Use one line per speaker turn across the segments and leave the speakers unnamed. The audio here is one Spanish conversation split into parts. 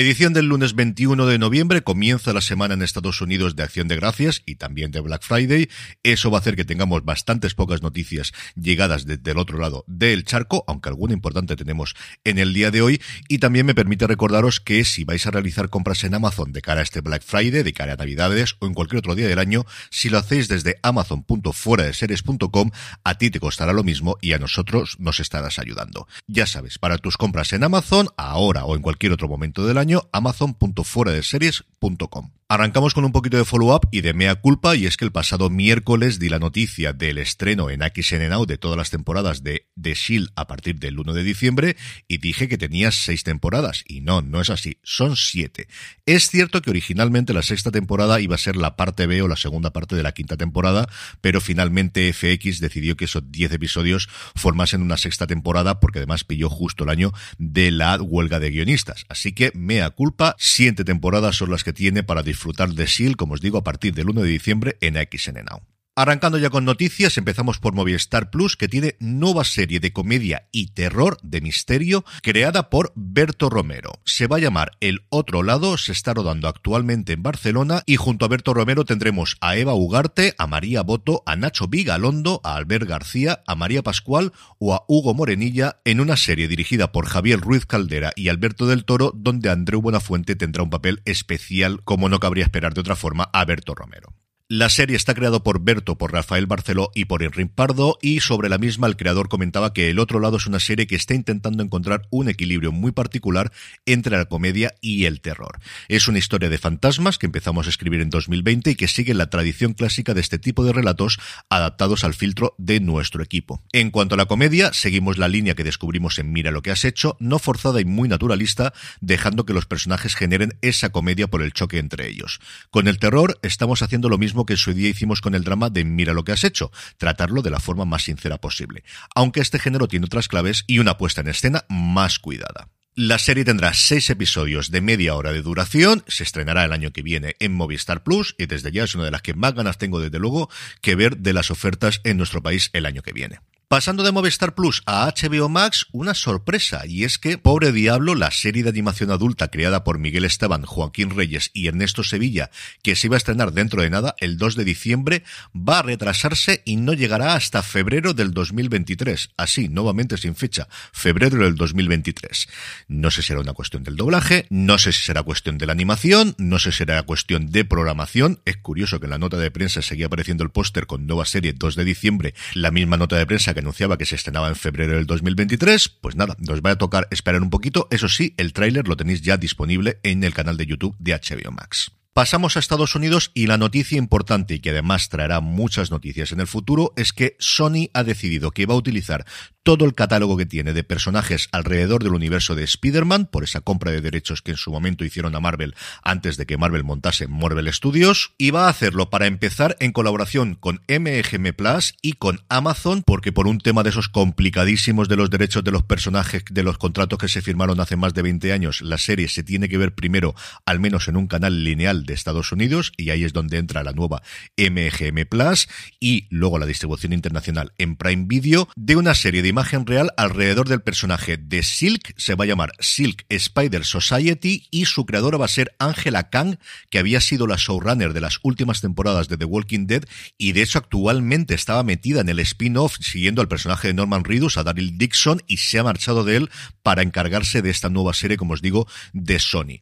Edición del lunes 21 de noviembre, comienza la semana en Estados Unidos de Acción de Gracias y también de Black Friday. Eso va a hacer que tengamos bastantes pocas noticias llegadas desde el otro lado del charco, aunque alguna importante tenemos en el día de hoy. Y también me permite recordaros que si vais a realizar compras en Amazon de cara a este Black Friday, de cara a Navidades o en cualquier otro día del año, si lo hacéis desde amazon.fueradeseries.com, a ti te costará lo mismo y a nosotros nos estarás ayudando. Ya sabes, para tus compras en Amazon, ahora o en cualquier otro momento del año, amazon.fueradeseries.com. Arrancamos con un poquito de follow-up y de mea culpa, y es que el pasado miércoles di la noticia del estreno en XN Now de todas las temporadas de The Shield a partir del 1 de diciembre, y dije que tenía seis temporadas, y no, no es así, son siete. Es cierto que originalmente la sexta temporada iba a ser la parte B o la segunda parte de la quinta temporada, pero finalmente FX decidió que esos diez episodios formasen una sexta temporada, porque además pilló justo el año de la huelga de guionistas. Así que mea culpa, siete temporadas son las que tiene para disfrutar de SEAL, como os digo, a partir del 1 de diciembre en XN Now. Arrancando ya con noticias, empezamos por Movistar Plus, que tiene nueva serie de comedia y terror de misterio creada por Berto Romero. Se va a llamar El Otro Lado, se está rodando actualmente en Barcelona y junto a Berto Romero tendremos a Eva Ugarte, a María Boto, a Nacho Vigalondo, a Albert García, a María Pascual o a Hugo Morenilla en una serie dirigida por Javier Ruiz Caldera y Alberto del Toro, donde Andreu Buenafuente tendrá un papel especial, como no cabría esperar de otra forma, a Berto Romero. La serie está creada por Berto, por Rafael Barceló y por Enrique Pardo, y sobre la misma el creador comentaba que El Otro Lado es una serie que está intentando encontrar un equilibrio muy particular entre la comedia y el terror. Es una historia de fantasmas que empezamos a escribir en 2020 y que sigue la tradición clásica de este tipo de relatos adaptados al filtro de nuestro equipo. En cuanto a la comedia, seguimos la línea que descubrimos en Mira lo que has hecho, no forzada y muy naturalista, dejando que los personajes generen esa comedia por el choque entre ellos. Con el terror estamos haciendo lo mismo que en su día hicimos con el drama de Mira lo que has hecho, tratarlo de la forma más sincera posible, aunque este género tiene otras claves y una puesta en escena más cuidada. La serie tendrá seis episodios de media hora de duración, se estrenará el año que viene en Movistar Plus y desde ya es una de las que más ganas tengo desde luego que ver de las ofertas en nuestro país el año que viene. Pasando de Movistar Plus a HBO Max, una sorpresa, y es que Pobre Diablo, la serie de animación adulta creada por Miguel Esteban, Joaquín Reyes y Ernesto Sevilla, que se iba a estrenar dentro de nada, el 2 de diciembre, va a retrasarse y no llegará hasta febrero del 2023. Así, nuevamente sin fecha, febrero del 2023. No sé si será una cuestión del doblaje, no sé si será cuestión de la animación, no sé si será cuestión de programación. Es curioso que en la nota de prensa seguía apareciendo el póster con nueva serie 2 de diciembre, la misma nota de prensa anunciaba que se estrenaba en febrero del 2023. Pues nada, nos va a tocar esperar un poquito. Eso sí, el tráiler lo tenéis ya disponible en el canal de YouTube de HBO Max. Pasamos a Estados Unidos y la noticia importante y que además traerá muchas noticias en el futuro es que Sony ha decidido que va a utilizar todo el catálogo que tiene de personajes alrededor del universo de Spider-Man por esa compra de derechos que en su momento hicieron a Marvel antes de que Marvel montase Marvel Studios y va a hacerlo para empezar en colaboración con MGM Plus y con Amazon porque por un tema de esos complicadísimos de los derechos de los personajes de los contratos que se firmaron hace más de 20 años la serie se tiene que ver primero al menos en un canal lineal de Estados Unidos y ahí es donde entra la nueva MGM Plus y luego la distribución internacional en Prime Video de una serie de imagen real alrededor del personaje de Silk, se va a llamar Silk Spider Society y su creadora va a ser Angela Kang, que había sido la showrunner de las últimas temporadas de The Walking Dead y de hecho actualmente estaba metida en el spin-off siguiendo al personaje de Norman Reedus, a Daryl Dixon, y se ha marchado de él para encargarse de esta nueva serie, como os digo, de Sony.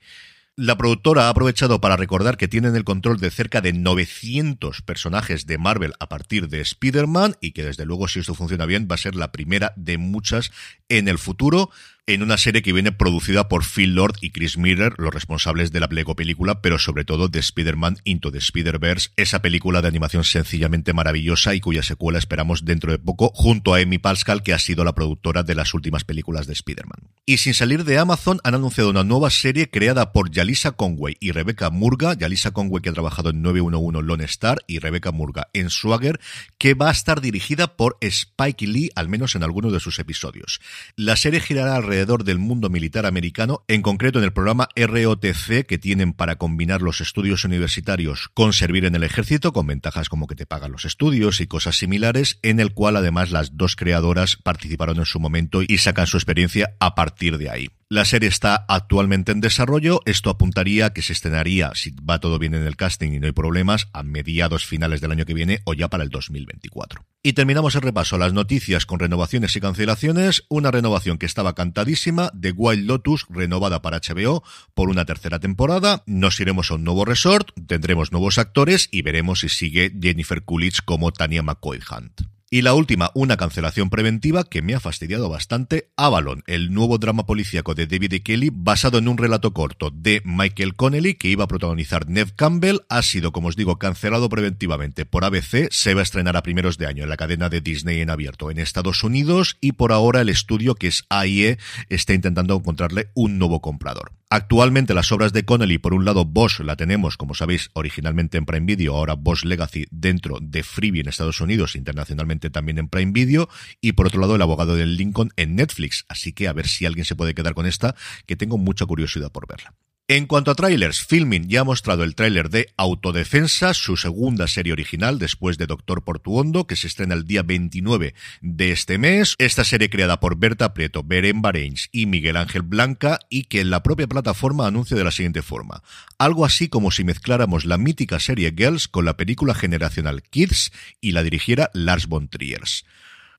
La productora ha aprovechado para recordar que tienen el control de cerca de 900 personajes de Marvel a partir de Spider-Man y que desde luego si esto funciona bien va a ser la primera de muchas en el futuro en una serie que viene producida por Phil Lord y Chris Miller, los responsables de la Lego película, pero sobre todo de Spider-Man Into the Spider-Verse, esa película de animación sencillamente maravillosa y cuya secuela esperamos dentro de poco, junto a Amy Pascal, que ha sido la productora de las últimas películas de Spider-Man. Y sin salir de Amazon, han anunciado una nueva serie creada por Yalisa Conway y Rebecca Murga, Yalisa Conway que ha trabajado en 911 Lone Star y Rebecca Murga en Swagger, que va a estar dirigida por Spike Lee, al menos en algunos de sus episodios. La serie girará alrededor alrededor del mundo militar americano, en concreto en el programa ROTC que tienen para combinar los estudios universitarios con servir en el ejército, con ventajas como que te pagan los estudios y cosas similares, en el cual además las dos creadoras participaron en su momento y sacan su experiencia a partir de ahí. La serie está actualmente en desarrollo. Esto apuntaría a que se estrenaría, si va todo bien en el casting y no hay problemas, a mediados finales del año que viene o ya para el 2024. Y terminamos el repaso a las noticias con renovaciones y cancelaciones. Una renovación que estaba cantadísima de Wild Lotus, renovada para HBO por una tercera temporada. Nos iremos a un nuevo resort, tendremos nuevos actores y veremos si sigue Jennifer Coolidge como Tania McCoy Hunt. Y la última, una cancelación preventiva que me ha fastidiado bastante, Avalon, el nuevo drama policíaco de David e. Kelly, basado en un relato corto de Michael Connelly, que iba a protagonizar Nev Campbell, ha sido, como os digo, cancelado preventivamente por ABC, se va a estrenar a primeros de año en la cadena de Disney en abierto en Estados Unidos, y por ahora el estudio, que es AIE, está intentando encontrarle un nuevo comprador. Actualmente las obras de Connelly, por un lado Bosch la tenemos, como sabéis, originalmente en Prime Video, ahora Bosch Legacy dentro de Freebie en Estados Unidos, internacionalmente también en Prime Video, y por otro lado el abogado del Lincoln en Netflix, así que a ver si alguien se puede quedar con esta, que tengo mucha curiosidad por verla. En cuanto a trailers, Filming ya ha mostrado el tráiler de Autodefensa, su segunda serie original después de Doctor Portuondo, que se estrena el día 29 de este mes. Esta serie creada por Berta Prieto, Beren Bareins y Miguel Ángel Blanca y que en la propia plataforma anuncia de la siguiente forma. Algo así como si mezcláramos la mítica serie Girls con la película generacional Kids y la dirigiera Lars von Trier.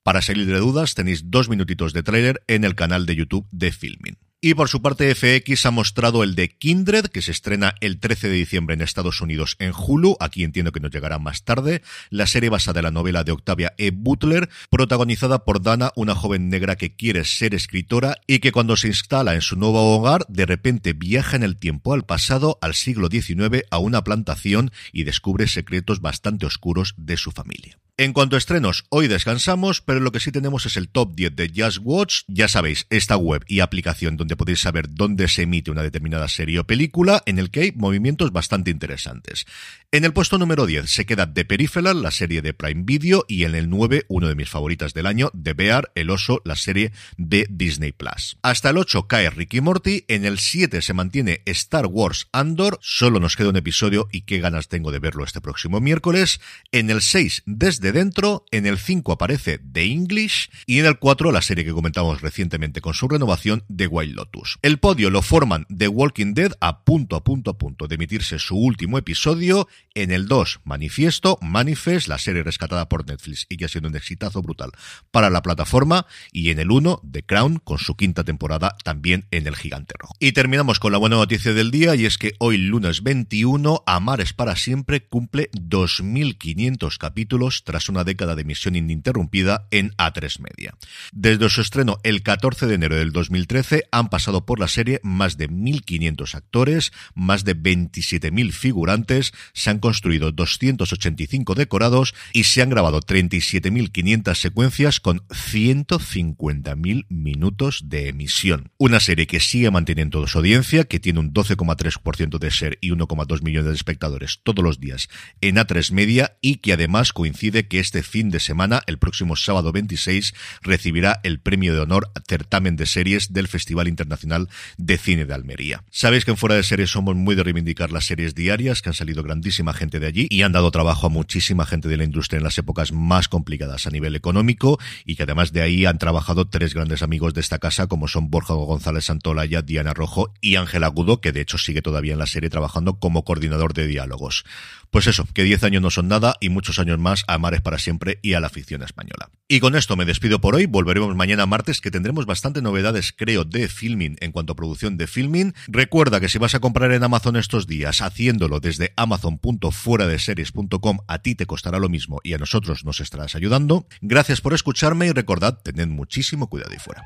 Para salir de dudas tenéis dos minutitos de tráiler en el canal de YouTube de Filming. Y por su parte FX ha mostrado el de Kindred, que se estrena el 13 de diciembre en Estados Unidos en Hulu, aquí entiendo que nos llegará más tarde, la serie basada en la novela de Octavia E. Butler, protagonizada por Dana, una joven negra que quiere ser escritora y que cuando se instala en su nuevo hogar, de repente viaja en el tiempo al pasado, al siglo XIX, a una plantación y descubre secretos bastante oscuros de su familia. En cuanto a estrenos, hoy descansamos, pero lo que sí tenemos es el top 10 de Just Watch. Ya sabéis, esta web y aplicación donde podéis saber dónde se emite una determinada serie o película, en el que hay movimientos bastante interesantes. En el puesto número 10 se queda The Peripheral, la serie de Prime Video, y en el 9, uno de mis favoritas del año, The Bear, el oso, la serie de Disney Plus. Hasta el 8 cae Ricky Morty, en el 7 se mantiene Star Wars Andor, solo nos queda un episodio y qué ganas tengo de verlo este próximo miércoles. En el 6, desde dentro, en el 5 aparece The English y en el 4 la serie que comentamos recientemente con su renovación de Wild Lotus. El podio lo forman The Walking Dead a punto a punto a punto de emitirse su último episodio, en el 2 Manifiesto, Manifest, la serie rescatada por Netflix y que ha sido un exitazo brutal para la plataforma y en el 1 The Crown con su quinta temporada también en el Gigante Rojo. Y terminamos con la buena noticia del día y es que hoy lunes 21 Amares para siempre cumple 2500 capítulos tras tras una década de emisión ininterrumpida en A3 Media. Desde su estreno el 14 de enero del 2013 han pasado por la serie más de 1.500 actores, más de 27.000 figurantes, se han construido 285 decorados y se han grabado 37.500 secuencias con 150.000 minutos de emisión. Una serie que sigue manteniendo su audiencia, que tiene un 12,3% de ser y 1,2 millones de espectadores todos los días en A3 Media y que además coincide que este fin de semana, el próximo sábado 26, recibirá el premio de honor certamen de series del Festival Internacional de Cine de Almería. Sabéis que en Fuera de Series somos muy de reivindicar las series diarias, que han salido grandísima gente de allí y han dado trabajo a muchísima gente de la industria en las épocas más complicadas a nivel económico y que además de ahí han trabajado tres grandes amigos de esta casa como son Borja González Santolaya, Diana Rojo y Ángel Agudo, que de hecho sigue todavía en la serie trabajando como coordinador de diálogos. Pues eso, que 10 años no son nada y muchos años más a Para siempre y a la ficción española. Y con esto me despido por hoy, volveremos mañana martes que tendremos bastante novedades creo de filming en cuanto a producción de filming. Recuerda que si vas a comprar en Amazon estos días haciéndolo desde amazon.fueradeseries.com a ti te costará lo mismo y a nosotros nos estarás ayudando. Gracias por escucharme y recordad, tened muchísimo cuidado y fuera.